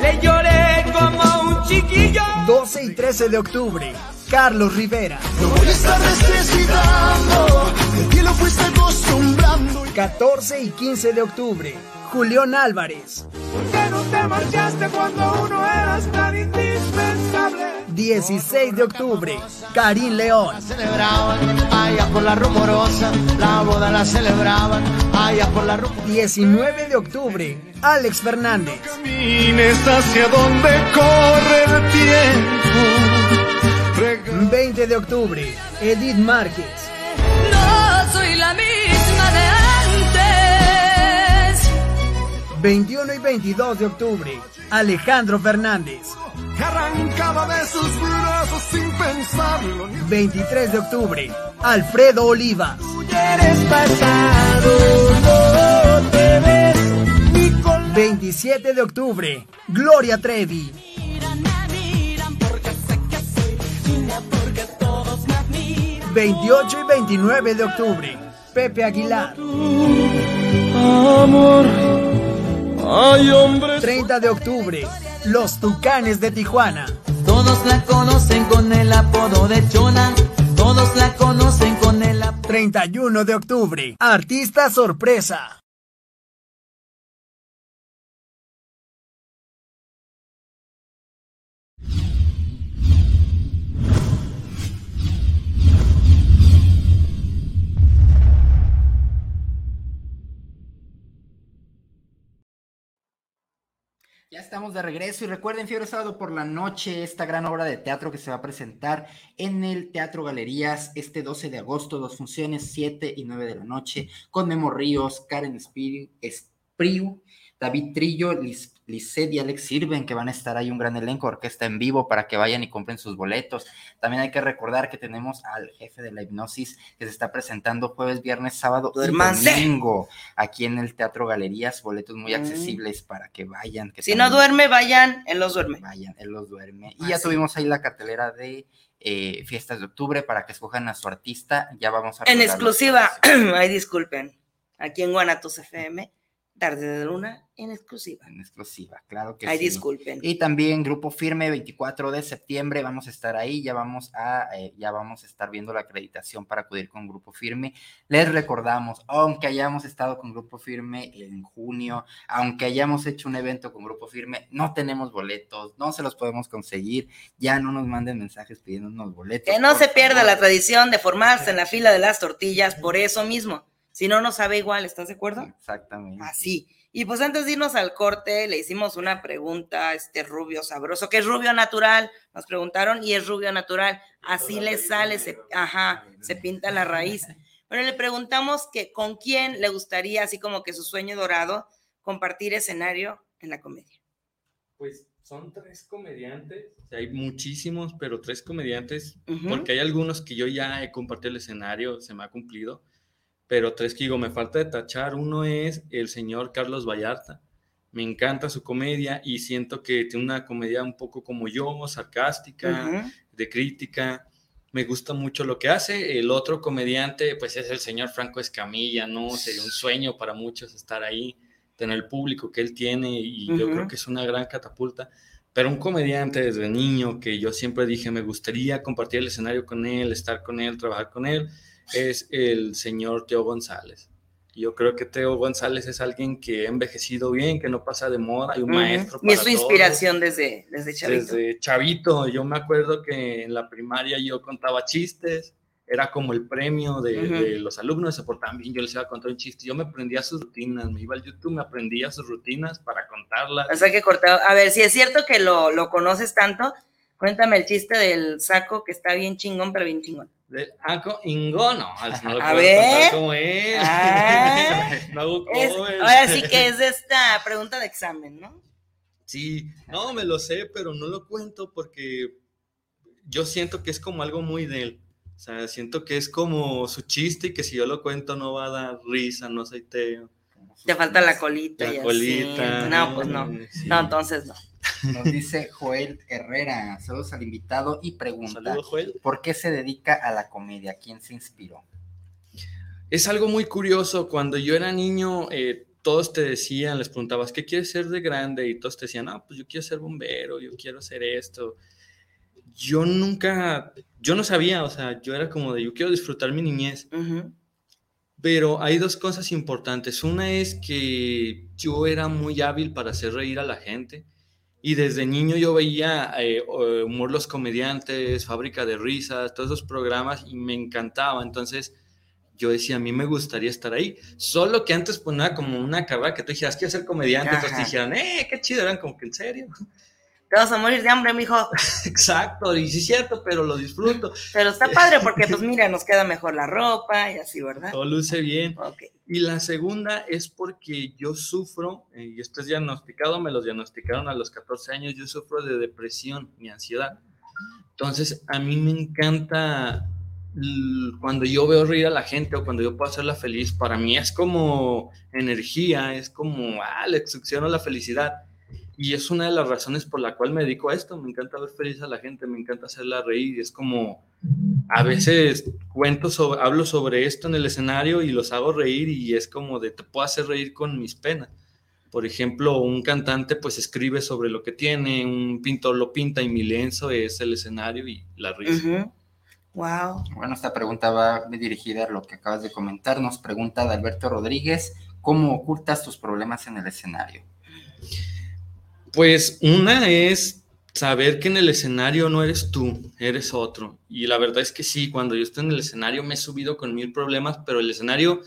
Le lloré como un chiquillo. 12 y 13 de octubre, Carlos Rivera. No voy a estar necesitando, que ti lo fuiste acostumbrando. 14 y 15 de octubre, Julián Álvarez. ¿Por qué no te marchaste cuando uno eras tan indispensable? 16 de octubre, Karim León. Celebraban allá por la rumorosa, la boda la celebraban allá por la rumorosa. 19 de octubre, Alex Fernández. Camines hacia donde corre el tiempo. 20 de octubre, Edith Márquez. No soy la misma de antes. 21 y 22 de octubre, Alejandro Fernández. Arrancaba de sus brazos sin pensarlo. 23 de octubre, Alfredo Olivas. Tú eres pasado, no te ves ni con 27 de octubre, Gloria Trevi. 28 y 29 de octubre, Pepe Aguilar. amor. Ay, hombre. 30 de octubre, Los Tucanes de Tijuana. Todos la conocen con el apodo de Chona. Todos la conocen con el apodo. 31 de octubre, Artista Sorpresa. Estamos de regreso y recuerden, Fiebre Sábado por la noche, esta gran obra de teatro que se va a presentar en el Teatro Galerías este 12 de agosto, dos funciones, 7 y 9 de la noche, con Memo Ríos, Karen Espriu David Trillo, Liz, Lisset y Alex Sirven, que van a estar ahí un gran elenco, orquesta en vivo para que vayan y compren sus boletos. También hay que recordar que tenemos al jefe de la hipnosis que se está presentando jueves, viernes, sábado y domingo aquí en el Teatro Galerías, boletos muy Mm. accesibles para que vayan. Que Si no duerme, vayan, él los duerme. Vayan, él los duerme. Y Ah, ya sí. tuvimos ahí la cartelera de eh, fiestas de octubre para que escojan a su artista. Ya vamos a En exclusiva, ay, disculpen, aquí en Guanatos FM, Tarde de Luna, en exclusiva. En exclusiva, claro que Ay, sí. disculpen. Y también Grupo Firme, 24 de septiembre, vamos a estar ahí, ya vamos a, eh, ya vamos a estar viendo la acreditación para acudir con Grupo Firme. Les recordamos, aunque hayamos estado con Grupo Firme en junio, aunque hayamos hecho un evento con Grupo Firme, no tenemos boletos, no se los podemos conseguir, ya no nos manden mensajes pidiéndonos boletos. Que no se pierda favor. la tradición de formarse en la fila de las tortillas, por eso mismo. Si no, no sabe igual, ¿estás de acuerdo? Exactamente. Así. Y pues antes de irnos al corte, le hicimos una pregunta a este rubio sabroso, que es rubio natural. Nos preguntaron y es rubio natural. Así le sale, se, ajá, se pinta la raíz. Bueno, le preguntamos que con quién le gustaría, así como que su sueño dorado, compartir escenario en la comedia. Pues son tres comediantes, o sea, hay muchísimos, pero tres comediantes, porque hay algunos que yo ya he compartido el escenario, se me ha cumplido, pero tres que digo, me falta de tachar. Uno es el señor Carlos Vallarta. Me encanta su comedia y siento que tiene una comedia un poco como yo, sarcástica, Ujú. de crítica. Me gusta mucho lo que hace. El otro comediante, pues es el señor Franco Escamilla, ¿no? Sería un sueño para muchos estar ahí, tener el público que él tiene y yo creo que es una gran catapulta. Pero un comediante desde niño que yo siempre dije me gustaría compartir el escenario con él, estar con él, trabajar con él, es el señor Teo González. Yo creo que Teo González es alguien que ha envejecido bien, que no pasa de moda, hay un Ujú. maestro. Y es para su todos. inspiración desde, desde chavito. Desde chavito, yo me acuerdo que en la primaria yo contaba chistes, era como el premio de, Ujú. de los alumnos, se portaban bien, yo les iba a contar un chiste, yo me aprendía sus rutinas, me iba al YouTube, me aprendía sus rutinas para contarlas. O sea que cortado. A ver, si es cierto que lo, lo conoces tanto, cuéntame el chiste del saco que está bien chingón, pero bien chingón. De Anco Ingo, no, no lo A ver. como es. Ah. no hago Es- covers. ahora sí que es de esta pregunta de examen, ¿no? Sí, no, me lo sé, pero no lo cuento porque yo siento que es como algo muy de él. O sea, siento que es como su chiste y que si yo lo cuento no va a dar risa, no sé, te... Falta la colita. La y así. colita, No, pues no. sí. No, entonces no. Nos dice Joel Herrera, saludos al invitado y pregunta, Saludos, Joel. ¿por qué se dedica a la comedia? ¿Quién se inspiró? Es algo muy curioso. Cuando yo era niño, eh, todos te decían, les preguntabas, ¿qué quieres ser de grande? Y todos te decían, ah, pues yo quiero ser bombero, yo quiero hacer esto. Yo nunca, yo no sabía, o sea, yo era como de, yo quiero disfrutar mi niñez. Pero hay dos cosas importantes. Una es que yo era muy hábil para hacer reír a la gente. Y desde niño yo veía eh, Humor los Comediantes, Fábrica de Risas, todos esos programas y me encantaba. Entonces yo decía, a mí me gustaría estar ahí. Solo que antes pues nada, como una carrera que tú dijeras, quiero ser comediante. Entonces te dijeran, eh, qué chido, eran como que en serio. Te vas a morir de hambre, mijo. Exacto, y sí es cierto, pero lo disfruto. Pero está padre porque, pues mira, nos queda mejor la ropa y así, ¿verdad? Todo luce bien. Y la segunda es porque yo sufro, eh, y esto es diagnosticado, me lo diagnosticaron a los 14 años, yo sufro de depresión y ansiedad. Entonces, a mí me encanta cuando yo veo reír a la gente o cuando yo puedo hacerla feliz, para mí es como energía, es como, ah, le succiono la felicidad. Y es una de las razones por la cual me dedico a esto. Me encanta ver feliz a la gente, me encanta hacerla reír. Es como, a veces cuento sobre, hablo sobre esto en el escenario y los hago reír y es como de te puedo hacer reír con mis penas. Por ejemplo, un cantante pues escribe sobre lo que tiene, un pintor lo pinta y mi lienzo es el escenario y la risa. Wow. Bueno, esta pregunta va dirigida a lo que acabas de comentar. Nos pregunta de Alberto Rodríguez, ¿cómo ocultas tus problemas en el escenario? Pues una es saber que en el escenario no eres tú, eres otro. Y la verdad es que sí, cuando yo estoy en el escenario me he subido con mil problemas, pero el escenario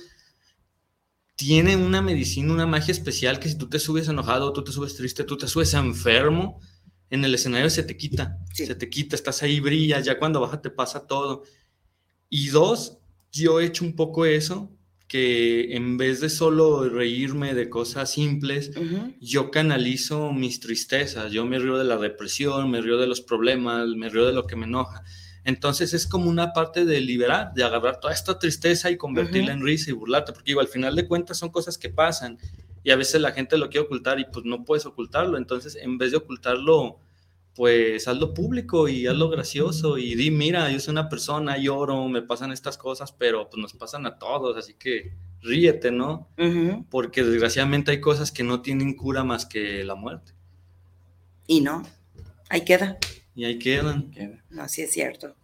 tiene una medicina, una magia especial que si tú te subes enojado, tú te subes triste, tú te subes enfermo, en el escenario se te quita, se te quita, estás ahí, brillas, ya cuando baja te pasa todo. Y dos, yo he hecho un poco eso, que en vez de solo reírme de cosas simples, yo canalizo mis tristezas, yo me río de la depresión, me río de los problemas, me río de lo que me enoja. Entonces es como una parte de liberar, de agarrar toda esta tristeza y convertirla en risa y burlarte, porque digo, al final de cuentas son cosas que pasan y a veces la gente lo quiere ocultar y pues no puedes ocultarlo. Entonces en vez de ocultarlo, pues hazlo público y hazlo gracioso y di, mira, yo soy una persona, lloro, me pasan estas cosas, pero pues nos pasan a todos, así que ríete, ¿no? Porque desgraciadamente hay cosas que no tienen cura más que la muerte. Y no, ahí queda. Y ahí quedan. No, sí es cierto.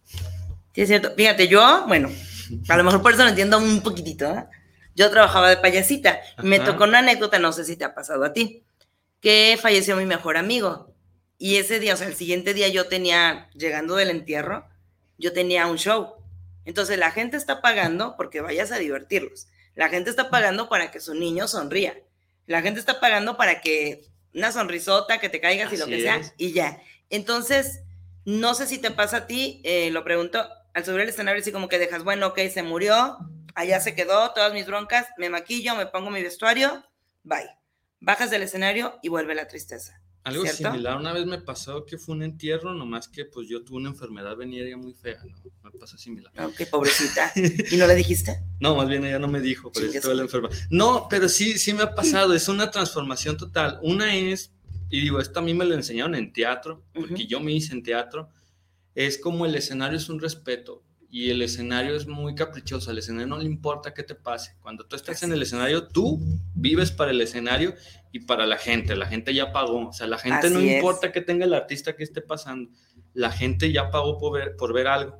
Sí es cierto. Fíjate, yo, bueno, a lo mejor por eso lo entiendo un poquitito, ¿eh? Yo trabajaba de payasita. Me Ajá. tocó una anécdota, no sé si te ha pasado a ti, que falleció mi mejor amigo. Y ese día, o sea, el siguiente día yo tenía, llegando del entierro, yo tenía un show. Entonces la gente está pagando porque vayas a divertirlos. La gente está pagando para que su niño sonría. La gente está pagando para que una sonrisota, que te caigas y lo Así que sea, y ya. Entonces, no sé si te pasa a ti, eh, lo pregunto, al subir el escenario, así como que dejas, bueno, ok, se murió, allá se quedó, todas mis broncas, me maquillo, me pongo mi vestuario, bye. Bajas del escenario y vuelve la tristeza. Algo ¿cierto? similar una vez me pasó que fue un entierro, nomás que pues yo tuve una enfermedad venérea muy fea, ¿no? Me pasó similar. Ok, pobrecita. ¿Y no le dijiste? No, más bien ella no me dijo, pero estuve la enferma. No, pero sí, sí me ha pasado, es una transformación total. Una es, y digo, esto a mí me lo enseñaron en teatro, porque yo me hice en teatro, es como el escenario es un respeto y el escenario es muy caprichoso, al escenario no le importa qué te pase. Cuando tú estás en el escenario, tú vives para el escenario y para la gente, la gente ya pagó, o sea, la gente no Así es. importa que tenga el artista que esté pasando, la gente ya pagó por ver, por ver algo.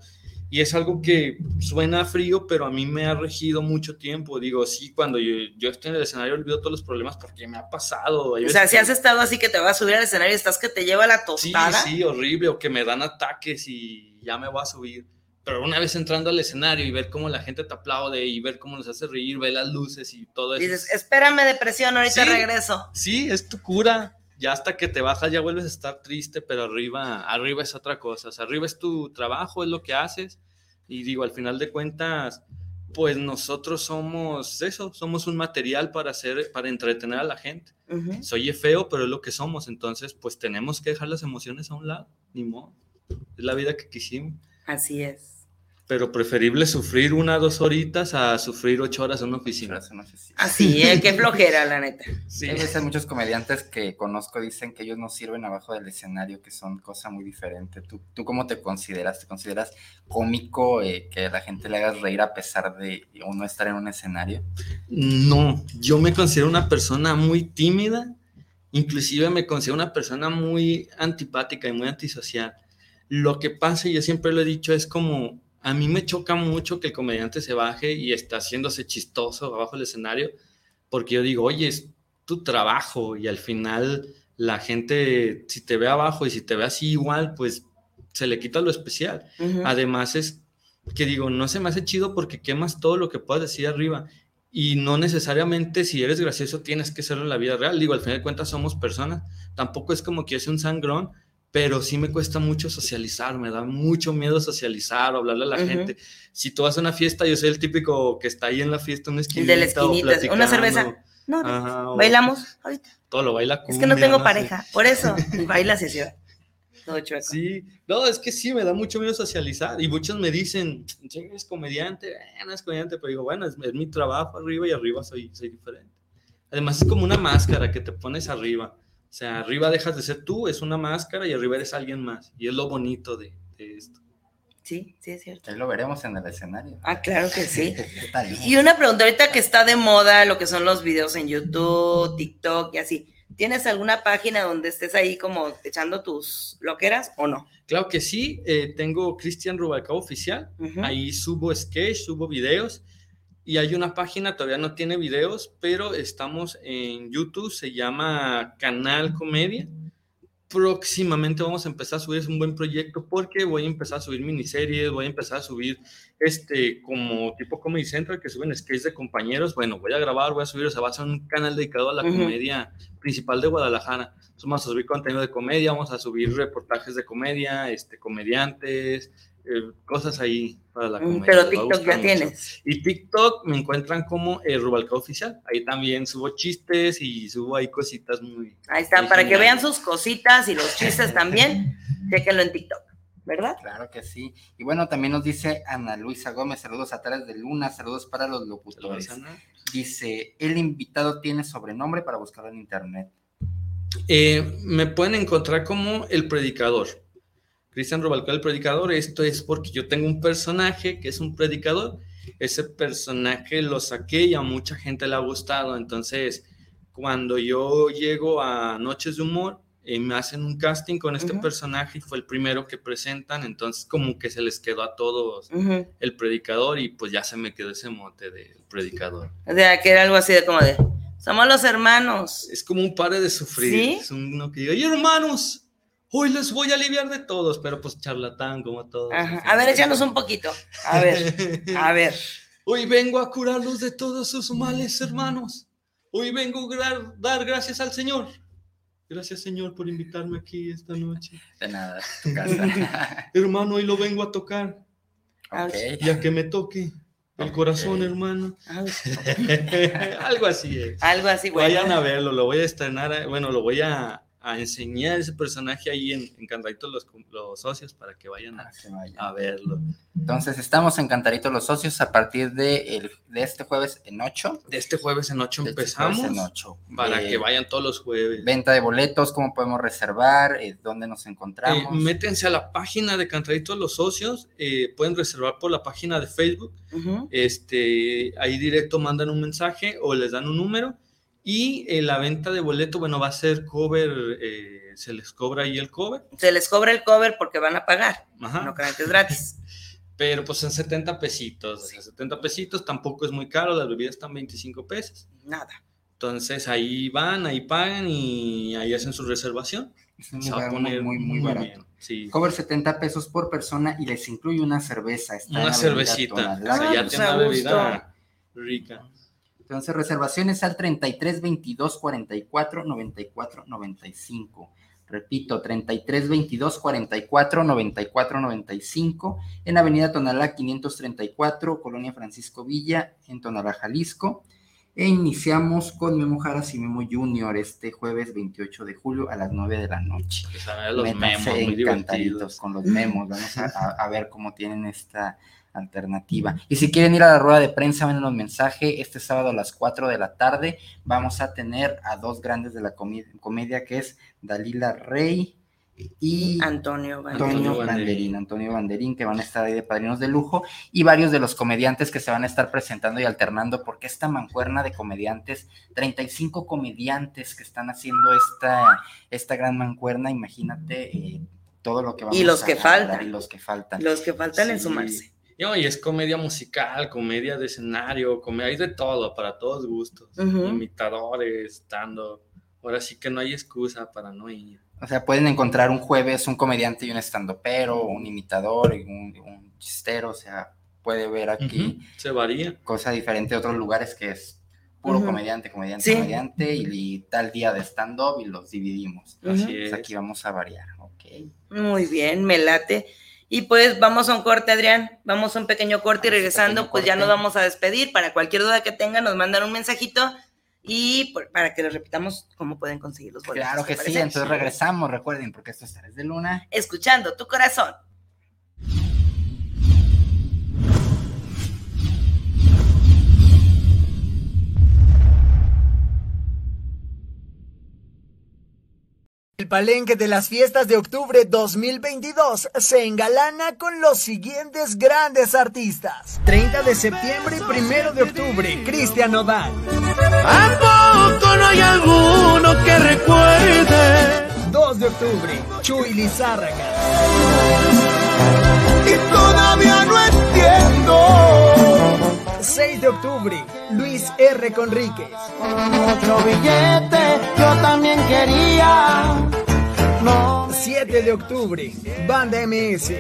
Y es algo que suena frío, pero a mí me ha regido mucho tiempo. Digo, sí, cuando yo, yo estoy en el escenario olvido todos los problemas porque me ha pasado. Hay O sea, si que- has estado así que te vas a subir al escenario y estás que te lleva la Sí, tostada. sí, horrible, o que me dan ataques y ya me voy a subir. Pero una vez entrando al escenario y ver cómo la gente te aplaude y ver cómo nos hace reír, ver las luces y todo eso. Dices, espérame depresión, ahorita Sí. regreso. Sí, es tu cura. Ya hasta que te bajas ya vuelves a estar triste, pero arriba, arriba es otra cosa. O sea, arriba es tu trabajo, es lo que haces. Y digo, al final de cuentas, pues nosotros somos eso, somos un material para hacer, para entretener a la gente. Soy feo, pero es lo que somos, entonces pues tenemos que dejar las emociones a un lado, ni modo. Es la vida que quisimos. Así es pero preferible sufrir una dos horitas a sufrir ocho horas en una oficina. Así, ¿eh? qué flojera, la neta. Sí. Hay veces muchos comediantes que conozco dicen que ellos no sirven abajo del escenario, que son cosa muy diferente. ¿Tú, tú cómo te consideras? ¿Te consideras cómico eh, que a la gente le hagas reír a pesar de uno estar en un escenario? No, yo me considero una persona muy tímida, inclusive me considero una persona muy antipática y muy antisocial. Lo que pasa, y yo siempre lo he dicho, es como a mí me choca mucho que el comediante se baje y está haciéndose chistoso abajo del escenario, porque yo digo, oye, es tu trabajo y al final la gente, si te ve abajo y si te ve así igual, pues se le quita lo especial. Además es que digo, no se me hace chido porque quemas todo lo que puedas decir arriba. Y no necesariamente si eres gracioso tienes que serlo en la vida real. Digo, al final de cuentas somos personas. Tampoco es como que yo sea un sangrón, pero sí me cuesta mucho socializar, me da mucho miedo socializar o hablarle a la gente. Si tú vas a una fiesta, yo soy el típico que está ahí en la fiesta, una esquinita. De la esquinita, una cerveza. No, bailamos ahorita. Todo lo baila Es que no tengo pareja, por eso, baila sesión. Todo chueco. Sí, no, es que sí, me da mucho miedo socializar. Y muchos me dicen, es comediante, eh, no es comediante, pero digo, bueno, es, mi trabajo arriba y arriba soy, soy diferente. Además, es como una máscara que te pones arriba o sea, arriba dejas de ser tú, es una máscara y arriba eres alguien más. Y es lo bonito de, esto. Sí, sí, es cierto. Ahí lo veremos en el escenario. Ah, claro que sí. y una pregunta, ahorita que está de moda lo que son los videos en YouTube, TikTok y así. ¿Tienes alguna página donde estés ahí como echando tus loqueras o no? Claro que sí, eh, tengo Cristian Rubalcaba Oficial, ahí subo sketch, subo videos y hay una página, todavía no tiene videos, pero estamos en YouTube, se llama Canal Comedia. Próximamente vamos a empezar a subir, es un buen proyecto porque voy a empezar a subir miniseries, voy a empezar a subir este como tipo Comedy Central que suben sketches de compañeros. Bueno, voy a grabar, voy a subir, o sea, va a ser un canal dedicado a la comedia principal de Guadalajara. vamos a subir contenido de comedia, vamos a subir reportajes de comedia, este, comediantes, eh, cosas ahí para la mm, comedia. Pero TikTok ya tienes. Y TikTok me encuentran como el Rubalcaba Oficial. Ahí también subo chistes y subo ahí cositas muy. Ahí está, para que vean sus cositas y los chistes también, déjenlo en TikTok. ¿verdad? Claro que sí. Y bueno, también nos dice Ana Luisa Gómez, saludos a través de Luna, saludos para los locutores. Dice, el invitado tiene sobrenombre para buscarlo en internet. Eh, me pueden encontrar como el predicador. Cristian Rubalcaba el predicador, esto es porque yo tengo un personaje que es un predicador, ese personaje lo saqué y a mucha gente le ha gustado, entonces cuando yo llego a Noches de Humor, eh, me hacen un casting con este personaje y fue el primero que presentan, entonces como que se les quedó a todos el predicador y pues ya se me quedó ese mote del predicador. O sea, que era algo así de como de, somos los hermanos. Es como un padre de sufrir, es uno que diga, y hermanos, hoy les voy a aliviar de todos, pero pues charlatán como todos. A ver, échanos un poquito. A ver, a ver. Hoy vengo a curarlos de todos sus males, hermanos. Hoy vengo a dar gracias al Señor. Gracias, Señor, por invitarme aquí esta noche. De nada, tu casa. hermano, hoy lo vengo a tocar. Okay. Ya que me toque el corazón, hermano. Algo así es. Algo así, bueno. Vayan a verlo, lo voy a estrenar, eh, bueno, lo voy a, a enseñar ese personaje ahí en, en los, los, Socios para que vayan a, a, verlo. Entonces, estamos en Cantaritos los Socios a partir de, el, de este jueves en 8. De este jueves en 8 este empezamos. en 8. Para que vayan todos los jueves. Venta de boletos, cómo podemos reservar, eh, dónde nos encontramos. Eh, métense a la página de Cantaritos los Socios, eh, pueden reservar por la página de Facebook. este, ahí directo mandan un mensaje o les dan un número y eh, la venta de boleto, bueno, va a ser cover, eh, se les cobra ahí el cover. Se les cobra el cover porque van a pagar, no crean que es gratis. Pero pues en 70 pesitos, 70 pesitos tampoco es muy caro, las bebidas están 25 pesos. Nada. Entonces ahí van, ahí pagan y ahí hacen su reservación. Es un lugar muy, muy, muy, barato. Sí. Cover 70 pesos por persona y les incluye una cerveza. una cervecita. O sea, ya tiene una bebida rica. Entonces, reservaciones al 33 22 44 94 95. Repito, 33 22 44 94 95 en Avenida Tonalá 534, Colonia Francisco Villa, en Tonalá, Jalisco. E iniciamos con Memo Jaras y Memo Junior este jueves 28 de julio a las 9 de la noche. Pues a ver los Métanse memos, muy encantaditos con los memos. Vamos a, a- a ver cómo tienen esta alternativa. Y si quieren ir a la rueda de prensa, mándenos mensaje. Este sábado a las 4 de la tarde vamos a tener a dos grandes de la comedia, que es Dalila Rey y Antonio Banderín. Antonio Banderín, Antonio Banderín, que van a estar ahí de padrinos de lujo, y varios de los comediantes que se van a estar presentando y alternando, porque esta mancuerna de comediantes, 35 comediantes que están haciendo esta, esta gran mancuerna, imagínate eh, todo lo que vamos Y los a que hablar faltan. Y los que faltan. Los que faltan en sumarse. Y, es comedia musical, comedia de escenario, comedia, hay de todo, para todos gustos. Imitadores, estando. Ahora sí que no hay excusa para no ir. O sea, pueden encontrar un jueves un comediante y un estandopero, un imitador y un, un chistero, o sea, puede ver aquí Se varía. cosa diferente de otros lugares que es puro comediante, comediante, Sí. comediante y, y tal día de stand-up y los dividimos. Así Así es. es. Aquí vamos a variar, ok. Muy bien, me late. Y pues vamos a un corte, Adrián. Vamos a un pequeño corte y regresando, pues ya nos vamos a despedir. Para cualquier duda que tengan, nos mandan un mensajito y por- para que les repitamos cómo pueden conseguir los boletos. Claro que ¿te sí, entonces regresamos, recuerden, porque esto es Tares de Luna. Escuchando tu corazón. Palenque de las fiestas de octubre 2022 se engalana con los siguientes grandes artistas. 30 de septiembre y 1 de octubre, Cristian Nodal. ¿A poco no hay alguno que recuerde? 2 de octubre, Chuy Lizárraga. Y todavía no entiendo. 6 de octubre, Luis R. Conríquez. Mucho billete, yo también quería. No. 7 de octubre, Banda MS.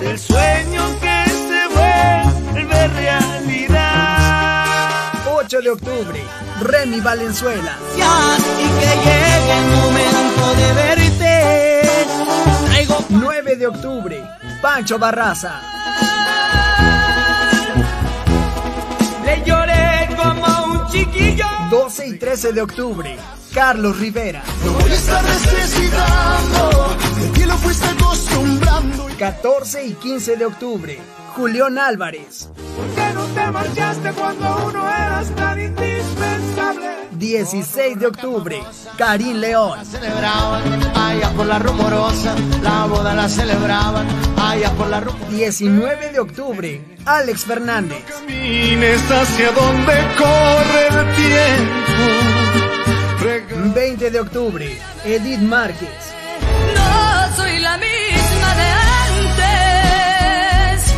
El sueño que se vuelve realidad. 8 de octubre, Remy Valenzuela. Y que llegue el momento de verte. Traigo 9 de octubre, Pancho Barraza. Le lloré como un chiquillo. 12 y 13 de octubre, Carlos Rivera. Voy a estar necesitando. De ti lo fuiste acostumbrando. 14 y 15 de octubre, Julián Álvarez. ¿Por qué no te marchaste cuando uno eras tan indispensable? 16 de octubre, Karim León. Celebraban allá por la rumorosa, la boda la celebraban allá por la rumorosa. 19 de octubre, Alex Fernández. Camines hacia donde corre el tiempo. 20 de octubre, Edith Márquez. No soy la misma de antes.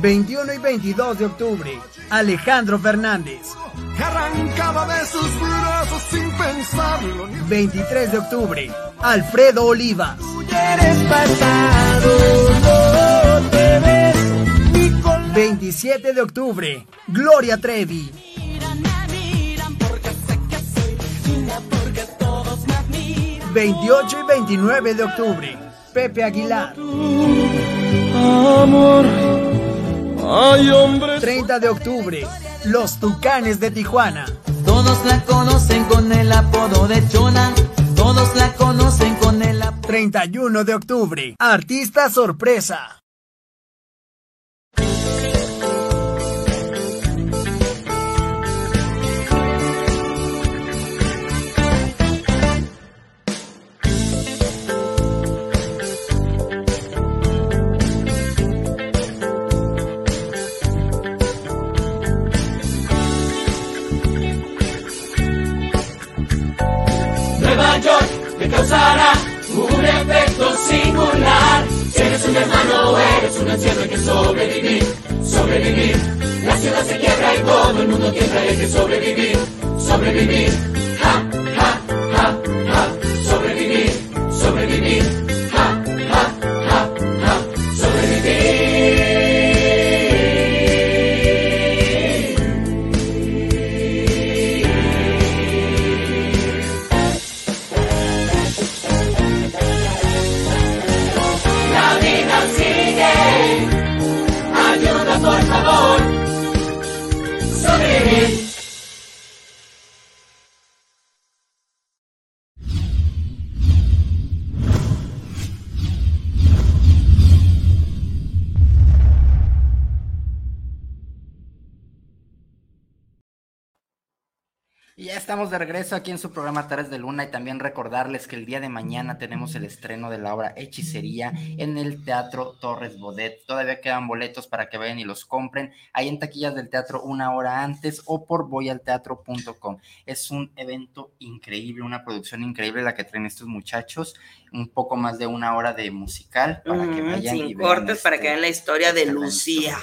21 y 22 de octubre, Alejandro Fernández. Arrancaba de sus brazos sin pensarlo. 23 de octubre, Alfredo Olivas. Eres pasado, no te ves. 27 de octubre, Gloria Trevi. 28 y 29 de octubre, Pepe Aguilar. Amor, ay hombre. 30 de octubre, Los Tucanes de Tijuana. Todos la conocen con el apodo de Chona. Todos la conocen con el apodo 31 de octubre, Artista Sorpresa. Te causará un efecto singular. Si eres un hermano eres un anciano hay que sobrevivir, sobrevivir. La ciudad se quiebra y todo el mundo y hay que sobrevivir, sobrevivir. Estamos de regreso aquí en su programa Tardes de Luna y también recordarles que el día de mañana tenemos el estreno de la obra Hechicería en el Teatro Torres Bodet. Todavía quedan boletos para que vayan y los compren ahí en taquillas del teatro una hora antes o por voyalteatro.com. Es un evento increíble, una producción increíble la que traen estos muchachos. Un poco más de una hora de musical para que vayan y sin vean cortes para este- que vean la historia de Lucía. historia.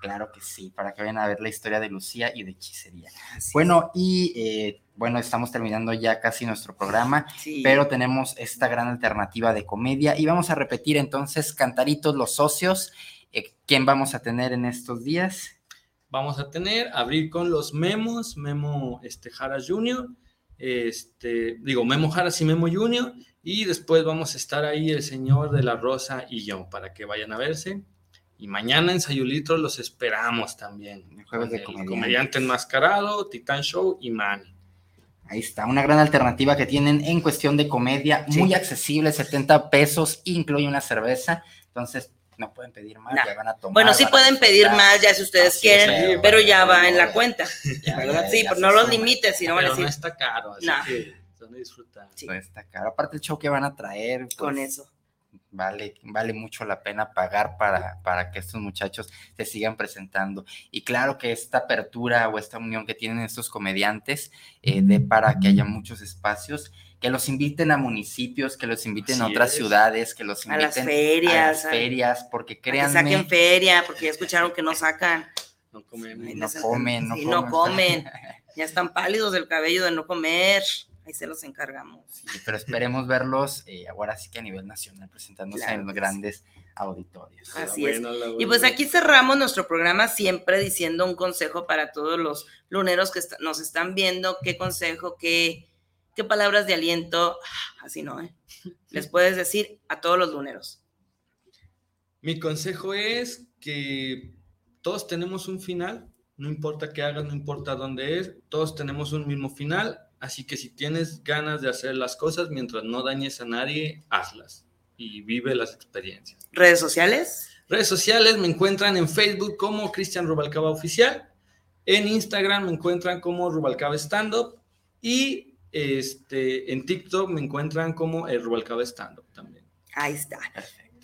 Claro que sí, para que vayan a ver la historia de Lucía y de Hechicería. bueno, y eh, bueno, estamos terminando ya casi nuestro programa, Sí. pero tenemos esta gran alternativa de comedia y vamos a repetir entonces, Cantaritos, los socios, eh, ¿quién vamos a tener en estos días? Vamos a tener, abrir con los memos, Memo este, Jara Jr., este, digo, Memo Jaras y Memo Jr., y después vamos a estar ahí el señor de la Rosa y yo, para que vayan a verse. Y mañana en Sayulitro los esperamos también. Jueves con de el comediante. comediante enmascarado, Titán Show y Manny. Ahí está, una gran alternativa que tienen en cuestión de comedia, Sí. muy accesible, 70 pesos, incluye una cerveza, entonces no pueden pedir más, No. ya van a tomar. Bueno, sí pueden pedir más ya si ustedes quieren, sí, pero ya va en la cuenta. Ya, ¿verdad? ya, sí, ya pues no los limites, si no van a Pero no decir. está caro, así No. que. No está caro. Aparte el show que van a traer. Con pues, eso. Vale, vale mucho la pena pagar para, para que estos muchachos se sigan presentando. Y claro que esta apertura o esta unión que tienen estos comediantes eh, de para que haya muchos espacios, que los inviten a municipios, que los inviten a otras es. ciudades, que los A inviten las ferias, a las a- ferias, porque Que créanme, saquen feria, porque ya escucharon que no sacan. No comen, no Sí, comen. no comen. Ya están pálidos del cabello de no comer. Ahí se los encargamos. Sí, pero esperemos verlos eh, ahora sí que a nivel nacional, presentándose Claro en los grandes auditorios. Así es. Y pues aquí cerramos nuestro programa siempre diciendo un consejo para todos los luneros que est- nos están viendo, qué consejo, qué, qué palabras de aliento, así no, ¿eh? Les puedes decir a todos los luneros. Mi consejo es que todos tenemos un final, no importa qué hagas, no importa dónde es, todos tenemos un mismo final, así que si tienes ganas de hacer las cosas mientras no dañes a nadie, hazlas y vive las experiencias. ¿Redes sociales? Redes sociales me encuentran en Facebook como Cristian Rubalcaba Oficial, en Instagram me encuentran como Rubalcaba Stand Up y este, en TikTok me encuentran como el Rubalcaba Stand Up también. Ahí está.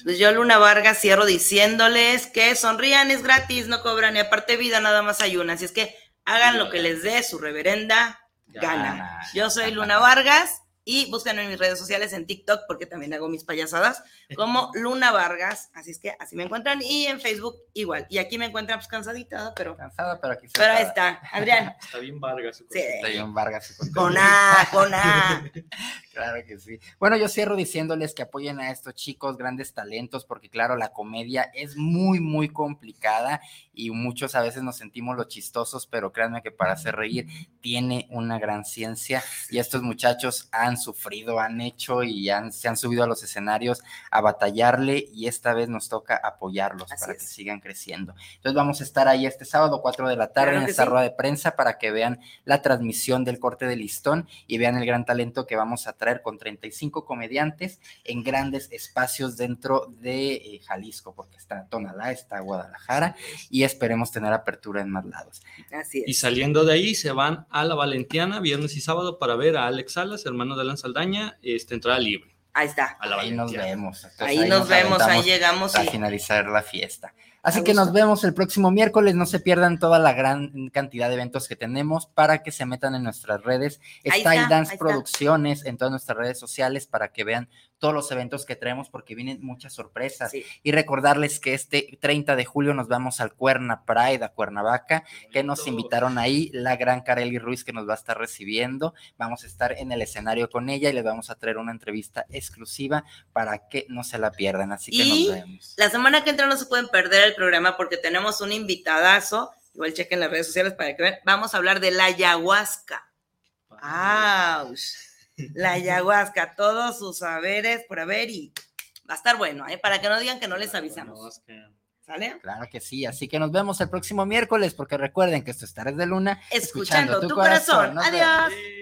Pues yo, Luna Vargas, cierro diciéndoles que sonrían, es gratis, no cobran, y aparte vida nada más hay una. Así es que hagan lo que les dé su reverenda gana. Yo soy Luna Vargas y búsquenme en mis redes sociales en TikTok porque también hago mis payasadas como Luna Vargas. Así es que así me encuentran y en Facebook igual. Y aquí me encuentran pues cansadita, pero, Cansada, pero aquí pero ahí está. Adrián, Está bien Vargas. su Sí. Está bien Vargas. su con. A, con A. Claro que sí. Bueno, yo cierro diciéndoles que apoyen a estos chicos, grandes talentos, porque claro, la comedia es muy, muy complicada y muchos a veces nos sentimos los chistosos, pero créanme que para hacer reír tiene una gran ciencia y estos muchachos han sufrido, han hecho y han, se han subido a los escenarios a batallarle y esta vez nos toca apoyarlos Así para es. que sigan creciendo. Entonces vamos a estar ahí este sábado, 4 de la tarde, Claro en esta sí. rueda de prensa para que vean la transmisión del corte de listón y vean el gran talento que vamos a traer con 35 comediantes en grandes espacios dentro de eh, Jalisco, porque está Tonalá, está Guadalajara y esperemos tener apertura en más lados. Así Y es. saliendo de ahí se van a la Valentiana viernes y sábado para ver a Alex Salas, hermano de Alan Saldaña, este, entrada libre. Ahí está. A la Ahí nos vemos. Entonces, Ahí nos vemos, ahí llegamos a y finalizar la fiesta. Así que nos vemos el próximo miércoles. No se pierdan toda la gran cantidad de eventos que tenemos para que se metan en nuestras redes. Style está, Dance está. Producciones en todas nuestras redes sociales para que vean todos los eventos que traemos porque vienen muchas sorpresas. Sí. Y recordarles que este 30 de julio nos vamos al Cuerna Pride a Cuernavaca, que nos invitaron ahí la gran Kareli Ruiz que nos va a estar recibiendo. Vamos a estar en el escenario con ella y les vamos a traer una entrevista exclusiva para que no se la pierdan. Así que Y nos vemos. la semana que entra no se pueden perder el programa porque tenemos un invitadazo. Igual chequen las redes sociales para que vean. Vamos a hablar de la ayahuasca. ¡Auch! La ayahuasca, todos sus saberes por haber y va a estar bueno, ¿eh? Para que no digan que no les avisamos. ¿Sale? Claro que sí, así que nos vemos el próximo miércoles, porque recuerden que esto es Tardes de Luna. Escuchando, tu, corazón. Adiós. vemos.